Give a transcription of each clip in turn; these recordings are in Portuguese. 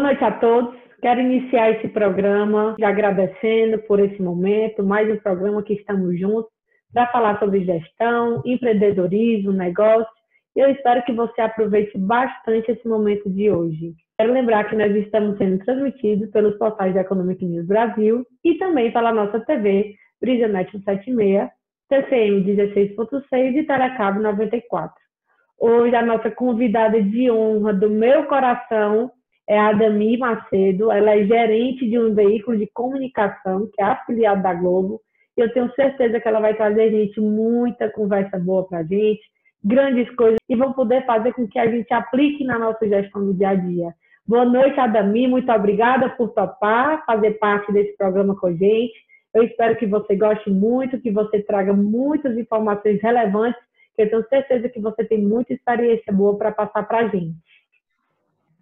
Boa noite a todos. Quero iniciar esse programa agradecendo por esse momento, mais um programa que estamos juntos para falar sobre gestão, empreendedorismo, negócio. E eu espero que você aproveite bastante esse momento de hoje. Quero lembrar que nós estamos sendo transmitidos pelos portais da Economic News Brasil e também pela nossa TV, Brisanet 76, TCM 16.6 e Telecabo 94. Hoje a nossa convidada de honra do meu coração é a Adami Macedo. Ela é gerente de um veículo de comunicação que é afiliado da Globo. E eu tenho certeza que ela vai trazer gente muita conversa boa para a gente, grandes coisas e vão poder fazer com que a gente aplique na nossa gestão do dia a dia. Boa noite, Adami. Muito obrigada por topar, fazer parte desse programa com a gente. Eu espero que você goste muito, que você traga muitas informações relevantes eu tenho certeza que você tem muita experiência boa para passar para a gente.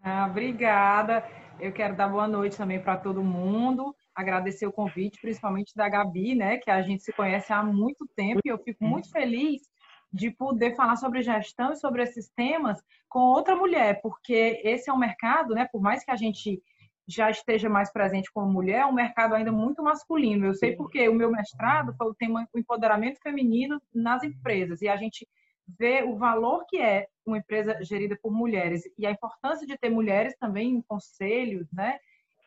Ah, obrigada. Eu quero dar boa noite também para todo mundo. Agradecer o convite, principalmente da Gabi, né, que a gente se conhece há muito tempo e eu fico muito feliz de poder falar sobre gestão e sobre esses temas com outra mulher, porque esse é um mercado, né, por mais que a gente já esteja mais presente como mulher, é um mercado ainda muito masculino. Eu sei porque o meu mestrado foi o tema o empoderamento feminino nas empresas e a gente vê o valor que é uma empresa gerida por mulheres e a importância de ter mulheres também em conselhos, né?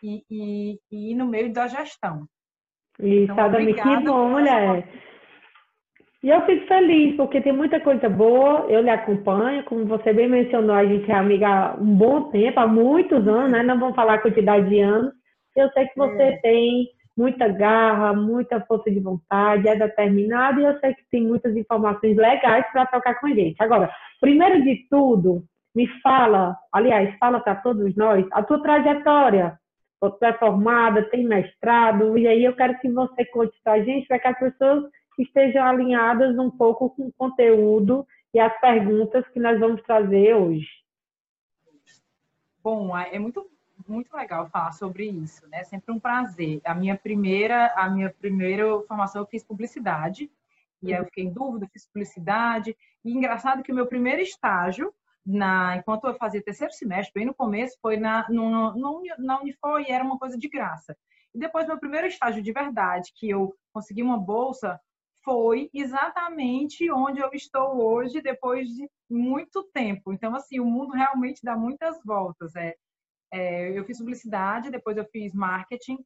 E, e, e no meio da gestão. Isso, então, Adami, que bom, mulher. E eu fico feliz, porque tem muita coisa boa, eu lhe acompanho, como você bem mencionou, a gente é amiga há um bom tempo, há muitos anos, né? Não vamos falar a quantidade de anos. Eu sei que você é. tem muita garra, muita força de vontade, é determinada e eu sei que tem muitas informações legais para trocar com a gente. Agora, primeiro de tudo, me fala, aliás, fala para todos nós, a tua trajetória. Você é formada, tem mestrado, e aí eu quero que você conte para a gente, para que as pessoas estejam alinhadas um pouco com o conteúdo e as perguntas que nós vamos trazer hoje. Bom, é muito muito legal falar sobre isso, né? Sempre um prazer. A minha primeira, a minha primeira formação eu fiz publicidade e aí eu fiquei em dúvida, fiz publicidade. E engraçado que o meu primeiro estágio na, enquanto eu fazia terceiro semestre, bem no começo, foi na, no, no, na Unifor e era uma coisa de graça. E depois, meu primeiro estágio de verdade, que eu consegui uma bolsa, foi exatamente onde eu estou hoje, depois de muito tempo. Então, assim, o mundo realmente dá muitas voltas. É, é, eu fiz publicidade, depois eu fiz marketing,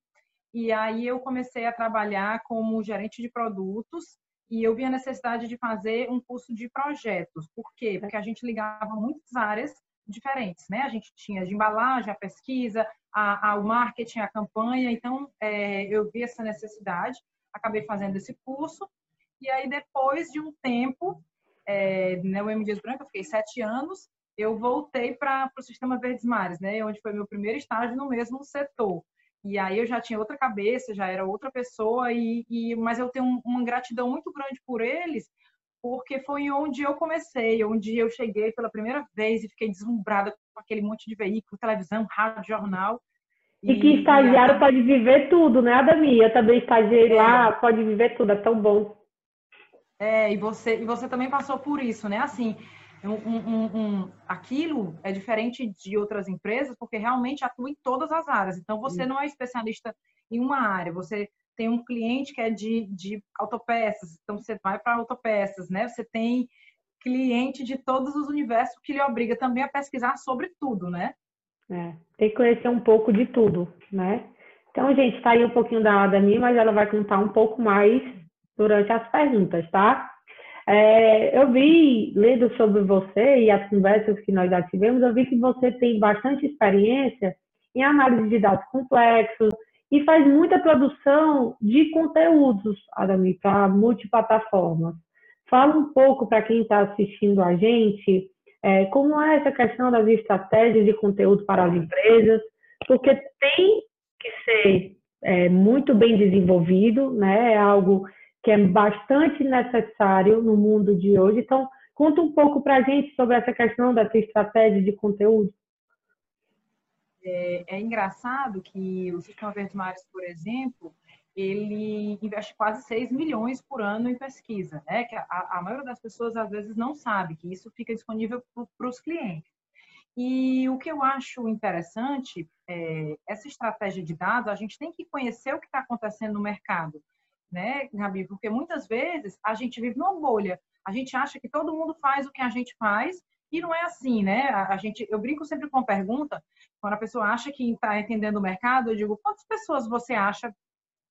e aí eu comecei a trabalhar como gerente de produtos, e eu vi a necessidade de fazer um curso de projetos. Por quê? Porque a gente ligava muitas áreas diferentes, né? A gente tinha de embalagem, a pesquisa, a, a o marketing, a campanha. Então, é, eu vi essa necessidade, acabei fazendo esse curso e aí, depois de um tempo, é, né, o M. Dias Branco, eu fiquei sete anos, eu voltei para o Sistema Verdes Mares, né, onde foi meu primeiro estágio no mesmo setor. E aí eu já tinha outra cabeça, já era outra pessoa, e, e mas eu tenho uma gratidão muito grande por eles, porque foi onde eu comecei, onde eu cheguei pela primeira vez e fiquei deslumbrada com aquele monte de veículo, televisão, rádio, jornal. E, e que estagiário e pode viver tudo, né, Adami? Eu também estagiei é. lá, pode viver tudo, é tão bom. É, e você, e você também passou por isso, né? Assim, um, um, um, aquilo é diferente de outras empresas porque realmente atua em todas as áreas. Então, você não é especialista em uma área, você tem um cliente que é de, de autopeças, então você vai para autopeças, né? Você tem cliente de todos os universos que lhe obriga também a pesquisar sobre tudo, né? É, tem que conhecer um pouco de tudo, né? Então, gente, tá aí um pouquinho da Dani, mas ela vai contar um pouco mais durante as perguntas, tá? É, eu vi, lendo sobre você e as conversas que nós já tivemos, eu vi que você tem bastante experiência em análise de dados complexos e faz muita produção de conteúdos, Adami, para multiplataformas. Fala um pouco para quem está assistindo a gente é, como é essa questão das estratégias de conteúdo para as empresas, porque tem que ser é, muito bem desenvolvido, né? É algo que é bastante necessário no mundo de hoje. Então, conta um pouco para a gente sobre essa questão dessa estratégia de conteúdo. É, é engraçado que o Sistema Verde Mares, por exemplo, ele investe quase 6 milhões por ano em pesquisa, né? Que a, a maioria das pessoas às vezes não sabe que isso fica disponível para os clientes. E o que eu acho interessante, é, essa estratégia de dados, a gente tem que conhecer o que está acontecendo no mercado, né, Gabi? Porque muitas vezes a gente vive numa bolha. A gente acha que todo mundo faz o que a gente faz e não é assim, né? A, gente, eu brinco sempre com a pergunta, quando a pessoa acha que está entendendo o mercado, eu digo, quantas pessoas você acha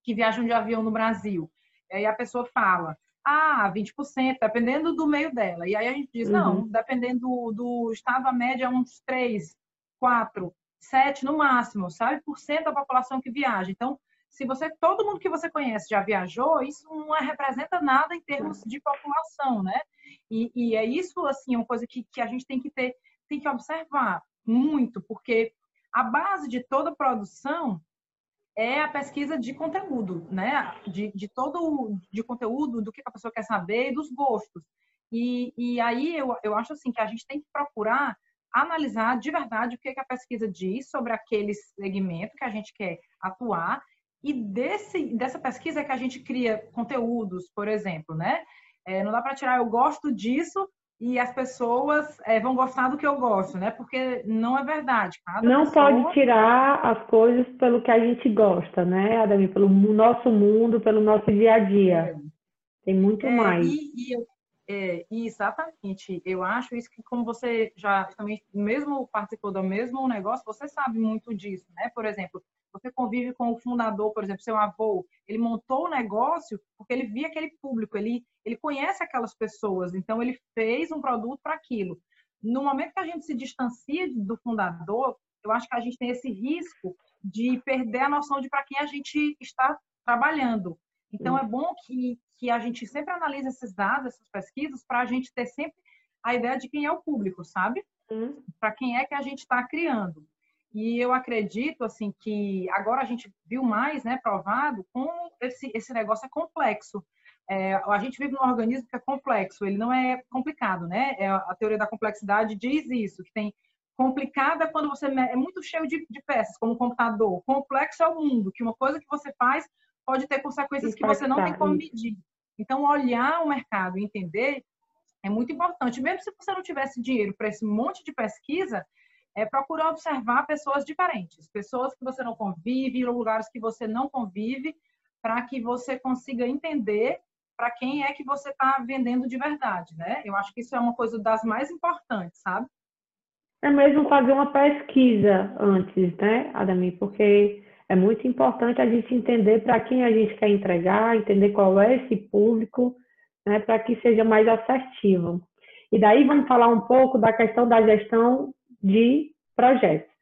que viajam de avião no Brasil? E aí a pessoa fala, ah, 20%, dependendo do meio dela. E aí a gente diz, uhum. não, dependendo do, do estado, a média é uns 3, 4, 7 no máximo, sabe? Por cento da população que viaja. Então, se você, todo mundo que você conhece já viajou, isso não é, representa nada em termos de população, né? E, e é isso, assim, uma coisa que, que a gente tem que ter, tem que observar muito, porque a base de toda produção é a pesquisa de conteúdo, né? De, de todo de conteúdo, do que a pessoa quer saber e dos gostos. E, e aí eu, eu acho assim que a gente tem que procurar analisar de verdade o que, que a pesquisa diz sobre aquele segmento que a gente quer atuar e desse, dessa pesquisa é que a gente cria conteúdos, por exemplo, né? É, não dá para tirar eu gosto disso e as pessoas é, vão gostar do que eu gosto, né? Porque não é verdade. Cada não pessoa... pode tirar as coisas pelo que a gente gosta, né, Adami? Pelo nosso mundo, pelo nosso dia a dia. É. Tem muito é, mais. E, e, é, exatamente. Eu acho isso que, como você já também mesmo participou do mesmo negócio, você sabe muito disso, né? Por exemplo, você convive com o fundador, por exemplo, seu avô, ele montou o negócio porque ele via aquele público, ele, ele conhece aquelas pessoas, então ele fez um produto para aquilo. No momento que a gente se distancia do fundador, eu acho que a gente tem esse risco de perder a noção de para quem a gente está trabalhando. Então, é bom que, que a gente sempre analise esses dados, essas pesquisas, para a gente ter sempre a ideia de quem é o público, sabe? Para quem é que a gente está criando. E eu acredito assim que agora a gente viu mais, né, provado como esse esse negócio é complexo. É, a gente vive num organismo que é complexo, ele não é complicado, né? É, a teoria da complexidade diz isso, que tem complicada quando você é muito cheio de, de peças, como um computador. Complexo é o mundo, que uma coisa que você faz pode ter consequências que você não tem como medir. Então, olhar o mercado e entender é muito importante. Mesmo se você não tivesse dinheiro para esse monte de pesquisa, é procurar observar pessoas diferentes, pessoas que você não convive, lugares que você não convive, para que você consiga entender para quem é que você está vendendo de verdade, né? Eu acho que isso é uma coisa das mais importantes, sabe? É mesmo fazer uma pesquisa antes, né, Adami? Porque é muito importante a gente entender para quem a gente quer entregar, entender qual é esse público, né, para que seja mais assertivo. E daí vamos falar um pouco da questão da gestão de projetos.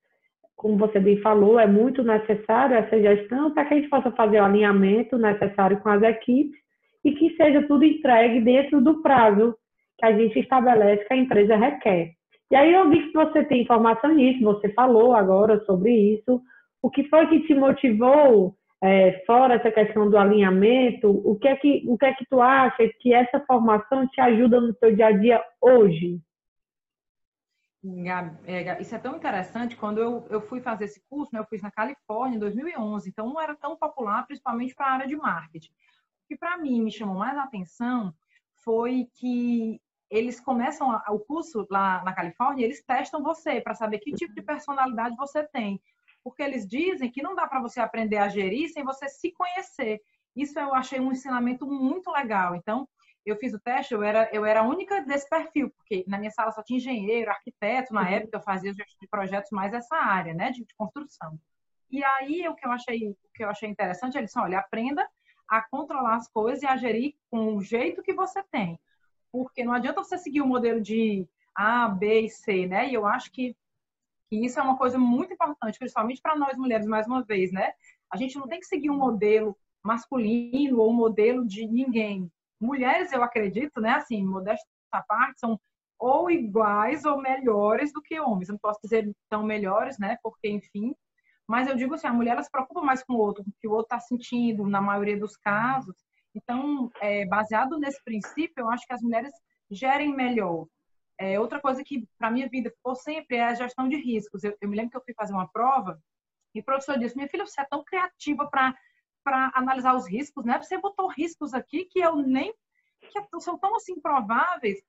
Como você bem falou, é muito necessário essa gestão para que a gente possa fazer o alinhamento necessário com as equipes e que seja tudo entregue dentro do prazo que a gente estabelece que a empresa requer. E aí eu vi que você tem informação nisso, você falou agora sobre isso. O que foi que te motivou, é, fora essa questão do alinhamento, o que, é que, o que é que tu acha que essa formação te ajuda no teu dia a dia hoje? É, isso é tão interessante. Quando eu, eu fui fazer esse curso, né, eu fiz na Califórnia em 2011, então não era tão popular, principalmente para a área de marketing. O que para mim me chamou mais a atenção foi que eles começam o curso lá na Califórnia, eles testam você para saber que tipo de personalidade você tem, porque eles dizem que não dá para você aprender a gerir sem você se conhecer. Isso eu achei um ensinamento muito legal. Então, eu fiz o teste, eu era, eu era a única desse perfil, porque na minha sala só tinha engenheiro, arquiteto, na uhum. época eu fazia de projetos mais essa área, né, de, de, construção. E aí o que eu achei, o que eu achei interessante, eles disse, olha, aprenda a controlar as coisas e a gerir com o jeito que você tem. Porque não adianta você seguir o modelo de A, B e C, né? E eu acho que, que isso é uma coisa muito importante, principalmente para nós mulheres, mais uma vez, né? A gente não tem que seguir um modelo masculino ou um modelo de ninguém mulheres, eu acredito, né, assim, modéstia à parte, são ou iguais ou melhores do que homens. Eu não posso dizer tão melhores, né, porque, enfim, mas eu digo assim, a mulher ela se preocupa mais com o outro, com o que o outro está sentindo, na maioria dos casos. Então, é, baseado nesse princípio, eu acho que as mulheres gerem melhor. É, outra coisa que, para minha vida, ficou sempre é a gestão de riscos. Eu, eu me lembro que eu fui fazer uma prova e o professor disse: Minha filha, você é tão criativa para analisar os riscos, né? Você botou riscos aqui que eu nem que são tão assim prováveis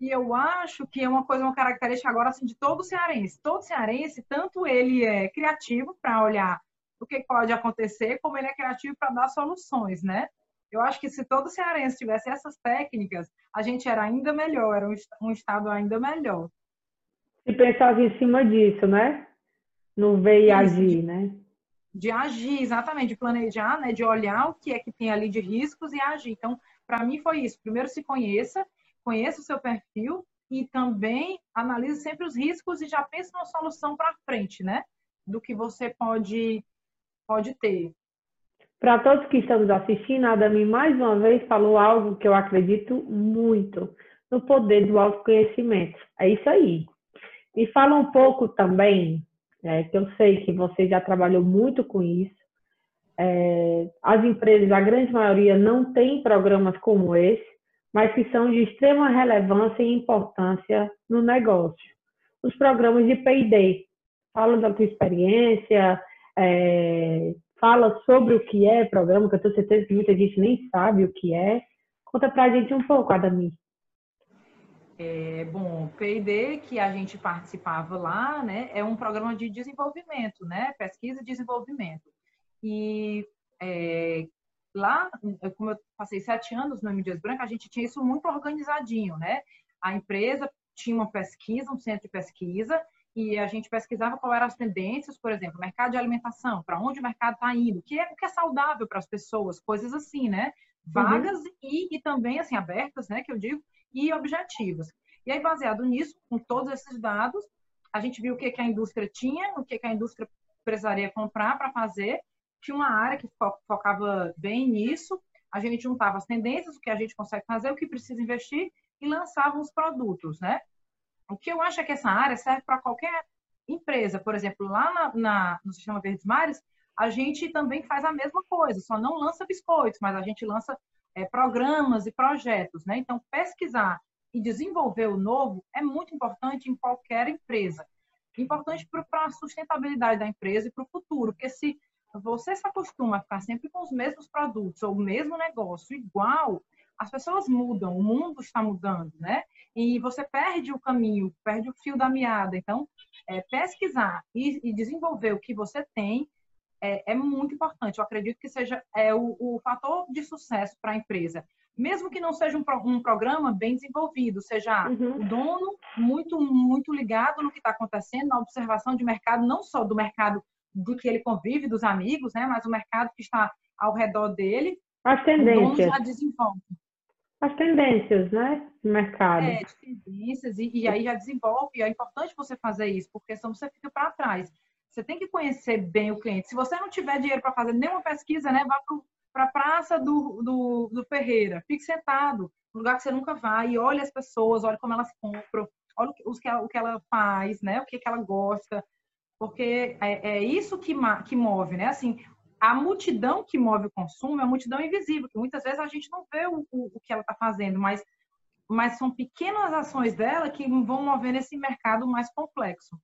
E eu acho que é uma coisa, uma característica agora assim de todo cearense. Todo cearense, tanto ele é criativo para olhar o que pode acontecer, como ele é criativo para dar soluções, né? Eu acho que se todo cearense tivesse essas técnicas, a gente era ainda melhor, era um, estado ainda melhor. E pensava em cima disso, né? No ver e agir, né? De agir, exatamente, de planejar, né? De olhar o que é que tem ali de riscos e agir. Então, para mim foi isso. Primeiro se conheça, conheça o seu perfil e também analise sempre os riscos e já pense numa solução para frente, né? Do que você pode pode ter. Para todos que estamos assistindo, a Adami mais uma vez falou algo que eu acredito muito no poder do autoconhecimento. É isso aí. E fala um pouco também, é, que eu sei que você já trabalhou muito com isso. É, as empresas, a grande maioria, não tem programas como esse, mas que são de extrema relevância e importância no negócio. Os programas de P&D. Fala da tua experiência, é, fala sobre o que é programa, que eu tenho certeza que muita gente nem sabe o que é. Conta pra gente um pouco, Adami. É, bom, P&D que a gente participava lá, né, é um programa de desenvolvimento, né, pesquisa e desenvolvimento. E é, lá, como eu passei sete anos no Mídias Branca, a gente tinha isso muito organizadinho, né? A empresa tinha uma pesquisa, um centro de pesquisa, e a gente pesquisava qual eram as tendências, por exemplo, mercado de alimentação, para onde o mercado está indo, o que é, o que é saudável para as pessoas, coisas assim, né? Vagas uhum. e, e também, assim, abertas, né, que eu digo, e objetivas. E aí, baseado nisso, com todos esses dados, a gente viu o que, que a indústria tinha, o que, que a indústria precisaria comprar para fazer. Tinha uma área que focava bem nisso. A gente juntava as tendências, o que a gente consegue fazer, o que precisa investir e lançava os produtos, né? O que eu acho é que essa área serve para qualquer empresa. Por exemplo, lá na, na, no Sistema Verdes Mares, a gente também faz a mesma coisa, só não lança biscoitos, mas a gente lança é, programas e projetos. Né? Então, pesquisar e desenvolver o novo é muito importante em qualquer empresa. Importante para a sustentabilidade da empresa e para o futuro, porque se você se acostuma a ficar sempre com os mesmos produtos ou o mesmo negócio igual, as pessoas mudam, o mundo está mudando, né? E você perde o caminho, perde o fio da meada. Então, é, pesquisar e, e, desenvolver o que você tem é, é, muito importante. Eu acredito que seja é, o, o fator de sucesso para a empresa. Mesmo que não seja um, um programa bem desenvolvido, seja uhum. o dono muito, muito ligado no que está acontecendo, na observação de mercado, não só do mercado do que ele convive, dos amigos, né? Mas o mercado que está ao redor dele. As tendências. O dono já desenvolve as tendências, né, do mercado. É, de tendências, e, e, aí já desenvolve, é importante você fazer isso, porque senão você fica para trás. Você tem que conhecer bem o cliente. Se você não tiver dinheiro para fazer nenhuma pesquisa, né, vá para a praça do, do, do Ferreira, fique sentado, no lugar que você nunca vai, e olhe as pessoas, olhe como elas compram, olhe o que, o que ela faz, né, o que, que ela gosta, porque é, é isso que, que move, né? Assim, a multidão que move o consumo é a multidão invisível, que muitas vezes a gente não vê o, o, o que ela está fazendo, mas, mas são pequenas ações dela que vão mover esse mercado mais complexo.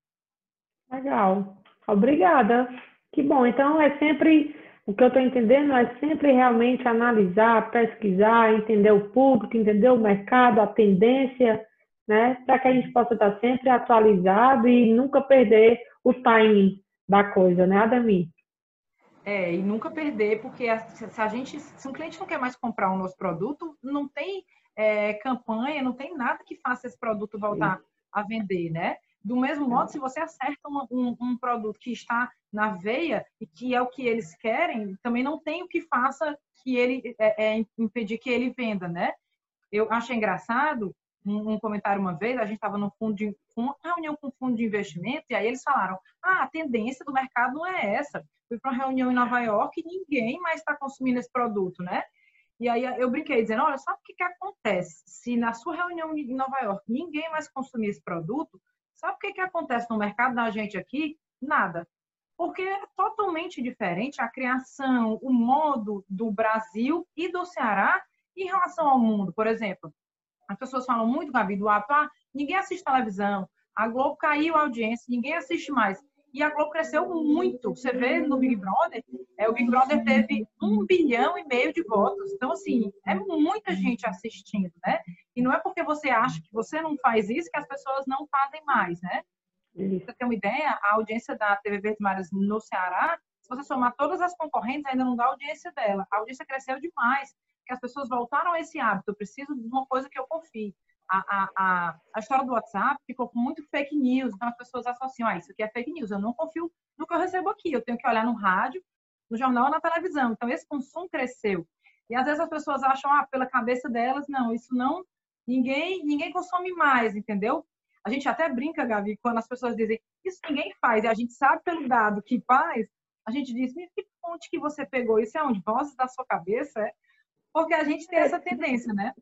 Legal. Obrigada. Que bom. Então, é sempre, o que eu estou entendendo é sempre realmente analisar, pesquisar, entender o público, entender o mercado, a tendência, né? Para que a gente possa estar sempre atualizado e nunca perder o timing da coisa, né, Adami? É, e nunca perder, porque se a gente, se um cliente não quer mais comprar o nosso produto, não tem é, campanha, não tem nada que faça esse produto voltar Sim. a vender, né? Do mesmo modo, se você acerta um, um, um, produto que está na veia e que é o que eles querem, também não tem o que faça que ele é, é impedir que ele venda, né? Eu achei engraçado um, um comentário uma vez, a gente estava no fundo de uma reunião com um fundo de investimento e aí eles falaram: ah, a tendência do mercado não é essa fui para uma reunião em Nova York e ninguém mais está consumindo esse produto, né? E aí eu brinquei dizendo, olha, sabe o que, que acontece? Se na sua reunião em Nova York ninguém mais consumir esse produto, sabe o que, que acontece no mercado da gente aqui? Nada. Porque é totalmente diferente a criação, o modo do Brasil e do Ceará em relação ao mundo. Por exemplo, as pessoas falam muito, Gabi, do ato, ah, ninguém assiste televisão, a Globo caiu a audiência, ninguém assiste mais. E a Globo cresceu muito. Você vê no Big Brother, é, o Big Brother teve um bilhão e meio de votos. Então, assim, é muita gente assistindo, né? E não é porque você acha que você não faz isso que as pessoas não fazem mais, né? Pra você ter uma ideia, a audiência da TV Verde Mares no Ceará, se você somar todas as concorrentes, ainda não dá audiência dela. A audiência cresceu demais, porque as pessoas voltaram a esse hábito. Eu preciso de uma coisa que eu confie a, a, a, história do WhatsApp ficou com muito fake news, então as pessoas associam, ah, isso aqui é fake news, eu não confio no que eu recebo aqui, eu tenho que olhar no rádio, no jornal ou na televisão. Então, esse consumo cresceu. E às vezes as pessoas acham, ah, pela cabeça delas, não, isso não, ninguém, ninguém consome mais, entendeu? A gente até brinca, Gabi, quando as pessoas dizem, isso ninguém faz, e a gente sabe pelo dado que faz, a gente diz, que fonte que você pegou? Isso é onde? Vozes da sua cabeça? É? Porque a gente tem essa tendência, né?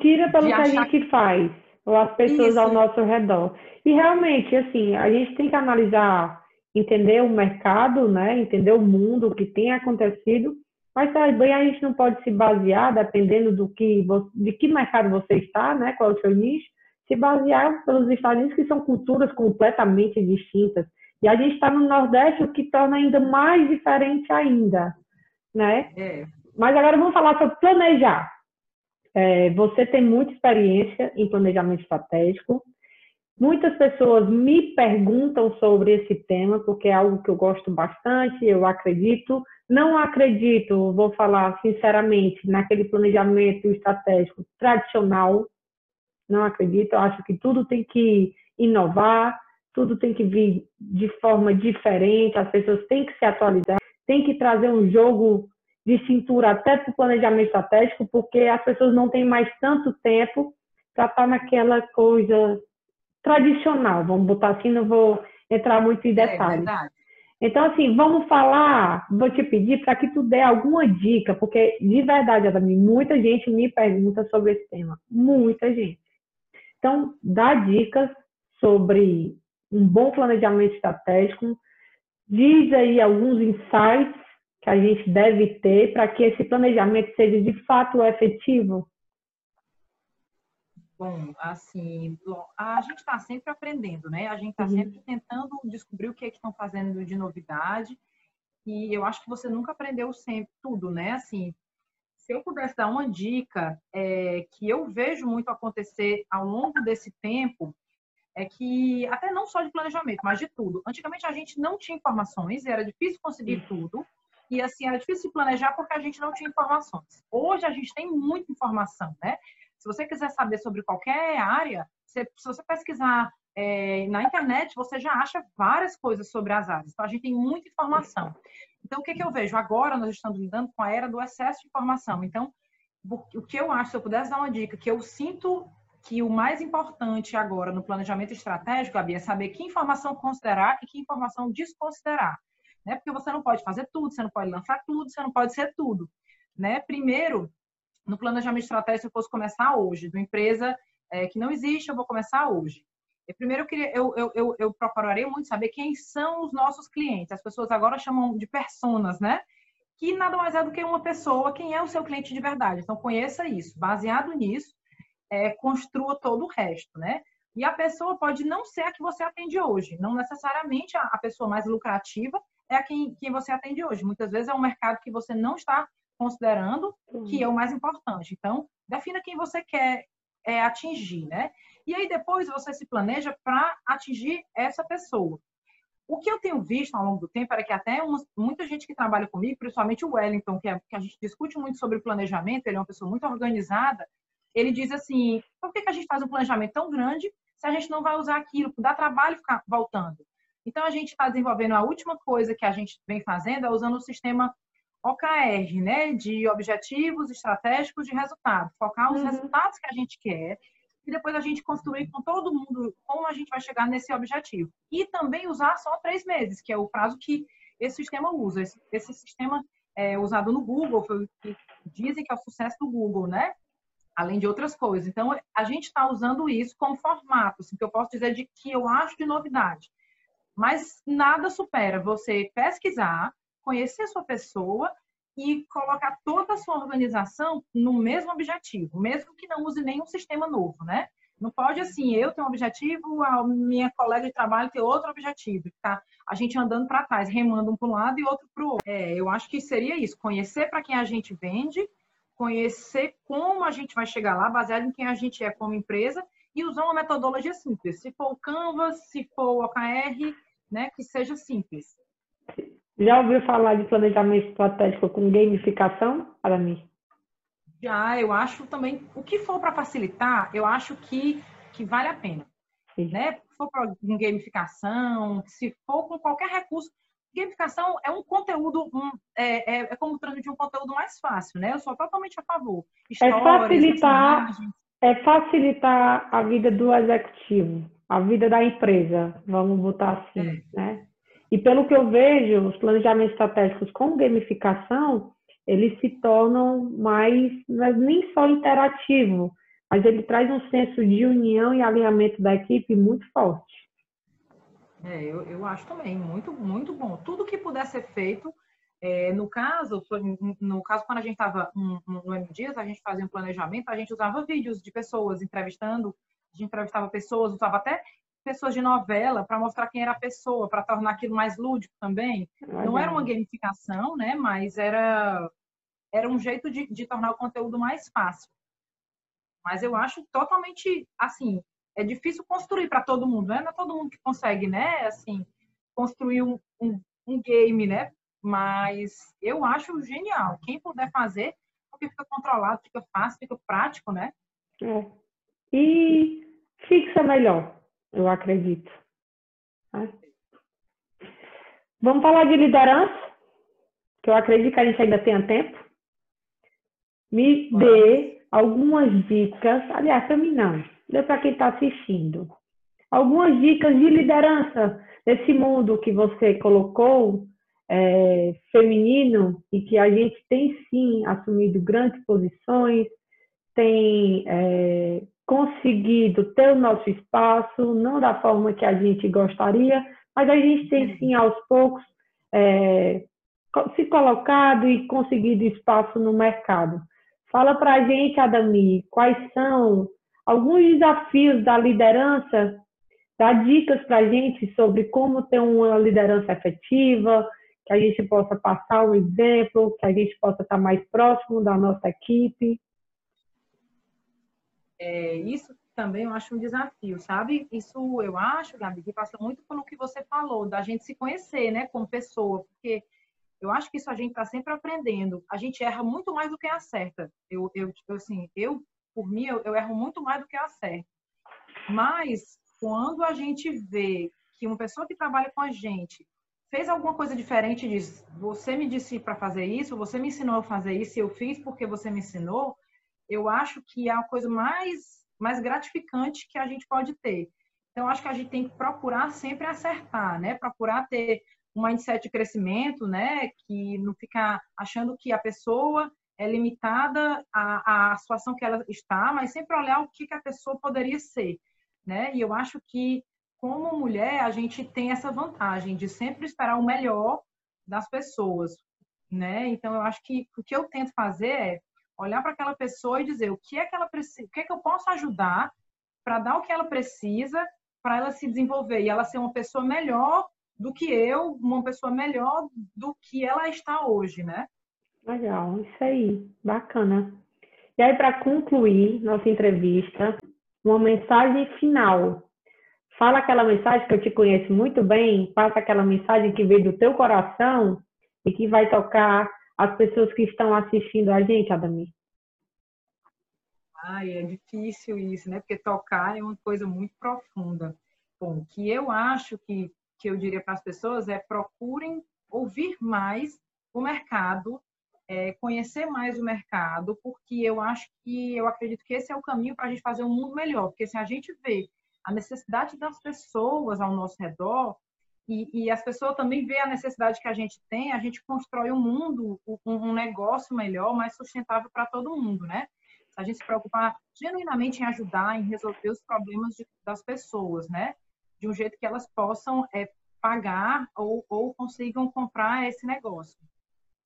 Tira pelo que a gente faz, ou as pessoas Isso. ao nosso redor. E realmente, assim, a gente tem que analisar, entender o mercado, né? Entender o mundo, o que tem acontecido, mas também a gente não pode se basear, dependendo do que, de que mercado você está, né? Qual é o seu nicho, se basear pelos Estados Unidos, que são culturas completamente distintas. E a gente está no Nordeste, o que torna ainda mais diferente ainda, né? É. Mas agora vamos falar sobre planejar. É, você tem muita experiência em planejamento estratégico. Muitas pessoas me perguntam sobre esse tema, porque é algo que eu gosto bastante, eu acredito. Não acredito, vou falar sinceramente, naquele planejamento estratégico tradicional. Não acredito, eu acho que tudo tem que inovar, tudo tem que vir de forma diferente, as pessoas têm que se atualizar, tem que trazer um jogo de cintura até para o planejamento estratégico, porque as pessoas não têm mais tanto tempo para estar naquela coisa tradicional, vamos botar assim, não vou entrar muito em é detalhes. É então, assim, vamos falar, vou te pedir para que tu dê alguma dica, porque de verdade, Adami, muita gente me pergunta sobre esse tema, muita gente. Então, dá dicas sobre um bom planejamento estratégico, diz aí alguns insights que a gente deve ter para que esse planejamento seja de fato efetivo? Bom, assim, a gente está sempre aprendendo, né? A gente está uhum. sempre tentando descobrir o que é que estão fazendo de novidade. E eu acho que você nunca aprendeu sempre tudo, né? Assim, se eu pudesse dar uma dica é, que eu vejo muito acontecer ao longo desse tempo, é que, até não só de planejamento, mas de tudo. Antigamente a gente não tinha informações, era difícil conseguir tudo. E assim, era difícil planejar porque a gente não tinha informações. Hoje a gente tem muita informação, né? Se você quiser saber sobre qualquer área, se você pesquisar é, na internet, você já acha várias coisas sobre as áreas. Então, a gente tem muita informação. Então, o que, que eu vejo? Agora, nós estamos lidando com a era do excesso de informação. Então, o que eu acho, se eu pudesse dar uma dica, que eu sinto que o mais importante agora no planejamento estratégico, Gabi, é saber que informação considerar e que informação desconsiderar né? Porque você não pode fazer tudo, você não pode lançar tudo, você não pode ser tudo, né? Primeiro, no planejamento estratégico, se eu fosse começar hoje, de uma empresa é, que não existe, eu vou começar hoje. E primeiro, eu, queria, eu, eu, eu, eu procuraria muito saber quem são os nossos clientes. As pessoas agora chamam de personas, né? Que nada mais é do que uma pessoa, quem é o seu cliente de verdade. Então, conheça isso. Baseado nisso, é, construa todo o resto, né? E a pessoa pode não ser a que você atende hoje, não necessariamente a, a pessoa mais lucrativa, é a quem, quem você atende hoje. Muitas vezes é um mercado que você não está considerando que é o mais importante. Então, defina quem você quer é, atingir, né? E aí depois você se planeja para atingir essa pessoa. O que eu tenho visto ao longo do tempo era que até muita gente que trabalha comigo, principalmente o Wellington, que, é, que a gente discute muito sobre planejamento, ele é uma pessoa muito organizada, ele diz assim, por que, que a gente faz um planejamento tão grande se a gente não vai usar aquilo? Dá trabalho ficar voltando. Então, a gente está desenvolvendo a última coisa que a gente vem fazendo é usando o sistema OKR, né? De objetivos estratégicos de resultado. Focar os uhum. resultados que a gente quer e depois a gente construir com todo mundo como a gente vai chegar nesse objetivo. E também usar só três meses, que é o prazo que esse sistema usa. Esse, esse sistema é usado no Google, foi o que dizem que é o sucesso do Google, né? Além de outras coisas. Então, a gente está usando isso como formato, assim, que eu posso dizer de que eu acho de novidade. Mas nada supera você pesquisar, conhecer a sua pessoa e colocar toda a sua organização no mesmo objetivo, mesmo que não use nenhum sistema novo, né? Não pode assim, eu tenho um objetivo, a minha colega de trabalho tem outro objetivo, ficar a gente andando para trás, remando um para um lado e outro para o outro. É, eu acho que seria isso, conhecer para quem a gente vende, conhecer como a gente vai chegar lá, baseado em quem a gente é como empresa, e usar uma metodologia simples. Se for o Canvas, se for o OKR, né, que seja simples. Já ouviu falar de planejamento estratégico com gamificação, para mim? Já, eu acho também, o que for para facilitar, eu acho que, que vale a pena. Sim. Né? Se for para gamificação, se for com qualquer recurso, gamificação é um conteúdo, um, é, é, é, como transmitir um conteúdo mais fácil, né? Eu sou totalmente a favor. É Histórias, é facilitar, é facilitar a vida do executivo, a vida da empresa, vamos botar assim, é. né? E pelo que eu vejo, os planejamentos estratégicos com gamificação, eles se tornam mais, é nem só interativo, mas ele traz um senso de união e alinhamento da equipe muito forte. É, eu, eu acho também muito, muito bom. Tudo que puder ser feito, é, no caso, no caso quando a gente estava no M Dias, a gente fazia um planejamento, a gente usava vídeos de pessoas entrevistando, gente entrevistava pessoas, usava até pessoas de novela para mostrar quem era a pessoa, para tornar aquilo mais lúdico também. Não era uma gamificação, né? Mas era era um jeito de, de tornar o conteúdo mais fácil. Mas eu acho totalmente assim, é difícil construir para todo mundo, né? Não é todo mundo que consegue, né? Assim, construir um, um, um game, né? Mas eu acho genial. Quem puder fazer, porque fica controlado, fica fácil, fica prático, né? É. E fixa melhor, eu acredito. Vamos falar de liderança, que eu acredito que a gente ainda tenha tempo. Me dê algumas dicas, aliás, para mim não, dê para quem está assistindo. Algumas dicas de liderança nesse mundo que você colocou, é, feminino, e que a gente tem sim assumido grandes posições, tem é, conseguido ter o nosso espaço, não da forma que a gente gostaria, mas a gente tem sim aos poucos é, se colocado e conseguido espaço no mercado. Fala para a gente, Adami, quais são alguns desafios da liderança, dá dicas para a gente sobre como ter uma liderança efetiva, que a gente possa passar um exemplo, que a gente possa estar mais próximo da nossa equipe. É, isso também eu acho um desafio, sabe? Isso eu acho, Gabi, que passa muito pelo que você falou, da gente se conhecer, né, como pessoa, porque eu acho que isso a gente está sempre aprendendo. A gente erra muito mais do que acerta. Eu, eu, tipo assim, eu, por mim, eu, eu erro muito mais do que acerto. Mas, quando a gente vê que uma pessoa que trabalha com a gente fez alguma coisa diferente diz, você me disse para fazer isso, você me ensinou a fazer isso, eu fiz porque você me ensinou, eu acho que é a coisa mais, mais gratificante que a gente pode ter. Então, acho que a gente tem que procurar sempre acertar, né? Procurar ter um mindset de crescimento, né? Que não ficar achando que a pessoa é limitada à, à situação que ela está, mas sempre olhar o que, que a pessoa poderia ser, né? E eu acho que como mulher a gente tem essa vantagem de sempre esperar o melhor das pessoas, né? Então eu acho que o que eu tento fazer é olhar para aquela pessoa e dizer o que é que ela precisa, o que é que eu posso ajudar para dar o que ela precisa para ela se desenvolver e ela ser uma pessoa melhor do que eu, uma pessoa melhor do que ela está hoje, né? Legal, isso aí, bacana. E aí, para concluir nossa entrevista, uma mensagem final. Fala aquela mensagem que eu te conheço muito bem, passa aquela mensagem que veio do teu coração e que vai tocar as pessoas que estão assistindo a gente, Adami. Ai, é difícil isso, né? Porque tocar é uma coisa muito profunda. Bom, que eu acho que que eu diria para as pessoas é procurem ouvir mais o mercado, é, conhecer mais o mercado, porque eu acho que, eu acredito que esse é o caminho para a gente fazer um mundo melhor, porque se a gente vê a necessidade das pessoas ao nosso redor, e, e as pessoas também vê a necessidade que a gente tem, a gente constrói um mundo, um, negócio melhor, mais sustentável para todo mundo, né? A gente se preocupar genuinamente em ajudar, em resolver os problemas de, das pessoas, né? de um jeito que elas possam é, pagar ou, ou consigam comprar esse negócio.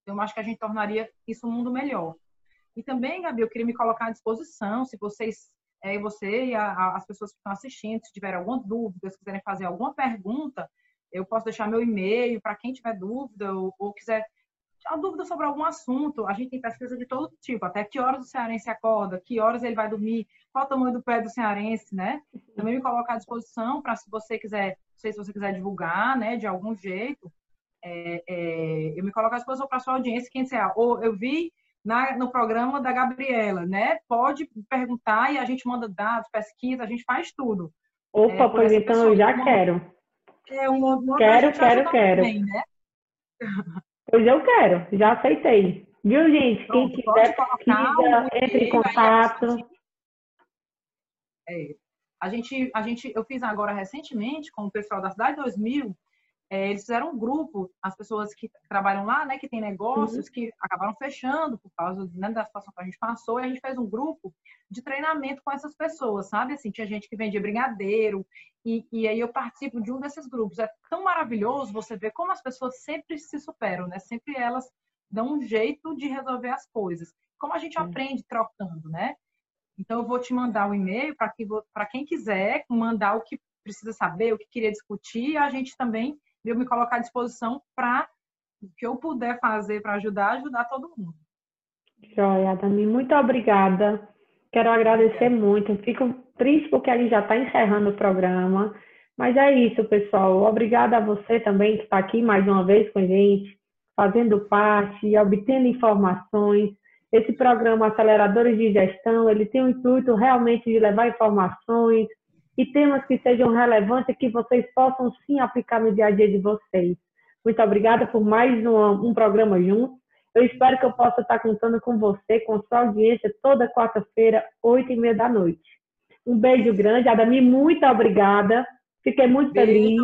Eu acho que a gente tornaria isso um mundo melhor. E também, Gabi, eu queria me colocar à disposição, se vocês, é, você e a, a, as pessoas que estão assistindo, se tiverem alguma dúvida, se quiserem fazer alguma pergunta, eu posso deixar meu e-mail para quem tiver dúvida ou, ou quiser a dúvida sobre algum assunto, a gente tem pesquisa de todo tipo, até que horas o cearense acorda, que horas ele vai dormir, qual o tamanho do pé do cearense, né? Também me colocar à disposição para se você quiser, não sei se você quiser divulgar, né, de algum jeito, é, é, eu me coloco à disposição para a sua audiência, quem disser, ou eu vi na, no programa da Gabriela, né? Pode perguntar e a gente manda dados, pesquisa, a gente faz tudo. Opa, é, pois então eu já uma, quero. É, uma, uma quero, quero, quero. Também, né? Pois eu quero, já aceitei. Viu, gente? Quem quiser pesquisa, entre em contato. É, a gente, a gente, eu fiz agora recentemente com o pessoal da Cidade 2000, é, eles fizeram um grupo, as pessoas que trabalham lá, né, que tem negócios uhum. que acabaram fechando por causa né, da situação que a gente passou, e a gente fez um grupo de treinamento com essas pessoas, sabe? Assim, tinha gente que vendia brigadeiro, e, e aí eu participo de um desses grupos. É tão maravilhoso você ver como as pessoas sempre se superam, né? Sempre elas dão um jeito de resolver as coisas. Como a gente uhum. aprende trocando, né? Então, eu vou te mandar o um e-mail para que, quem quiser mandar o que precisa saber, o que queria discutir, a gente também eu me colocar à disposição para o que eu puder fazer para ajudar, ajudar todo mundo. Joia, Dami, muito obrigada. Quero agradecer muito. Fico triste porque a gente já está encerrando o programa. Mas é isso, pessoal. Obrigada a você também que está aqui mais uma vez com a gente, fazendo parte, obtendo informações. Esse programa Aceleradores de Gestão, ele tem o intuito realmente de levar informações, e temas que sejam relevantes e que vocês possam sim aplicar no dia a dia de vocês. Muito obrigada por mais um, um programa junto. Eu espero que eu possa estar contando com você, com sua audiência, toda quarta-feira, oito e meia da noite. Um beijo grande, Adami, muito obrigada. Fiquei muito feliz.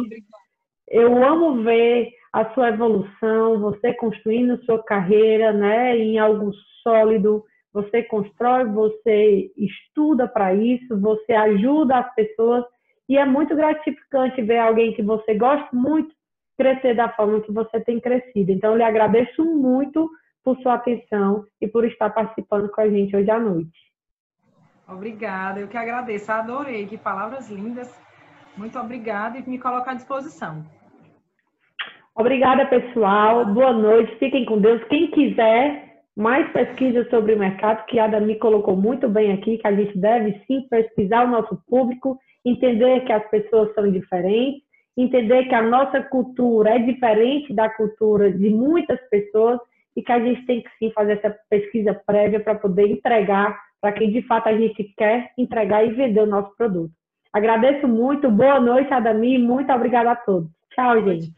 Eu amo ver a sua evolução, você construindo sua carreira, né, em algo sólido, você constrói, você estuda para isso, você ajuda as pessoas e é muito gratificante ver alguém que você gosta muito crescer da forma que você tem crescido. Então, eu lhe agradeço muito por sua atenção e por estar participando com a gente hoje à noite. Obrigada, eu que agradeço, adorei, que palavras lindas. Muito obrigada e me coloco à disposição. Obrigada, pessoal. Boa noite, fiquem com Deus. Quem quiser mais pesquisas sobre o mercado, que a Adami colocou muito bem aqui, que a gente deve sim pesquisar o nosso público, entender que as pessoas são diferentes, entender que a nossa cultura é diferente da cultura de muitas pessoas e que a gente tem que sim fazer essa pesquisa prévia para poder entregar para quem de fato a gente quer entregar e vender o nosso produto. Agradeço muito, boa noite, Adami, muito obrigada a todos. Tchau, gente.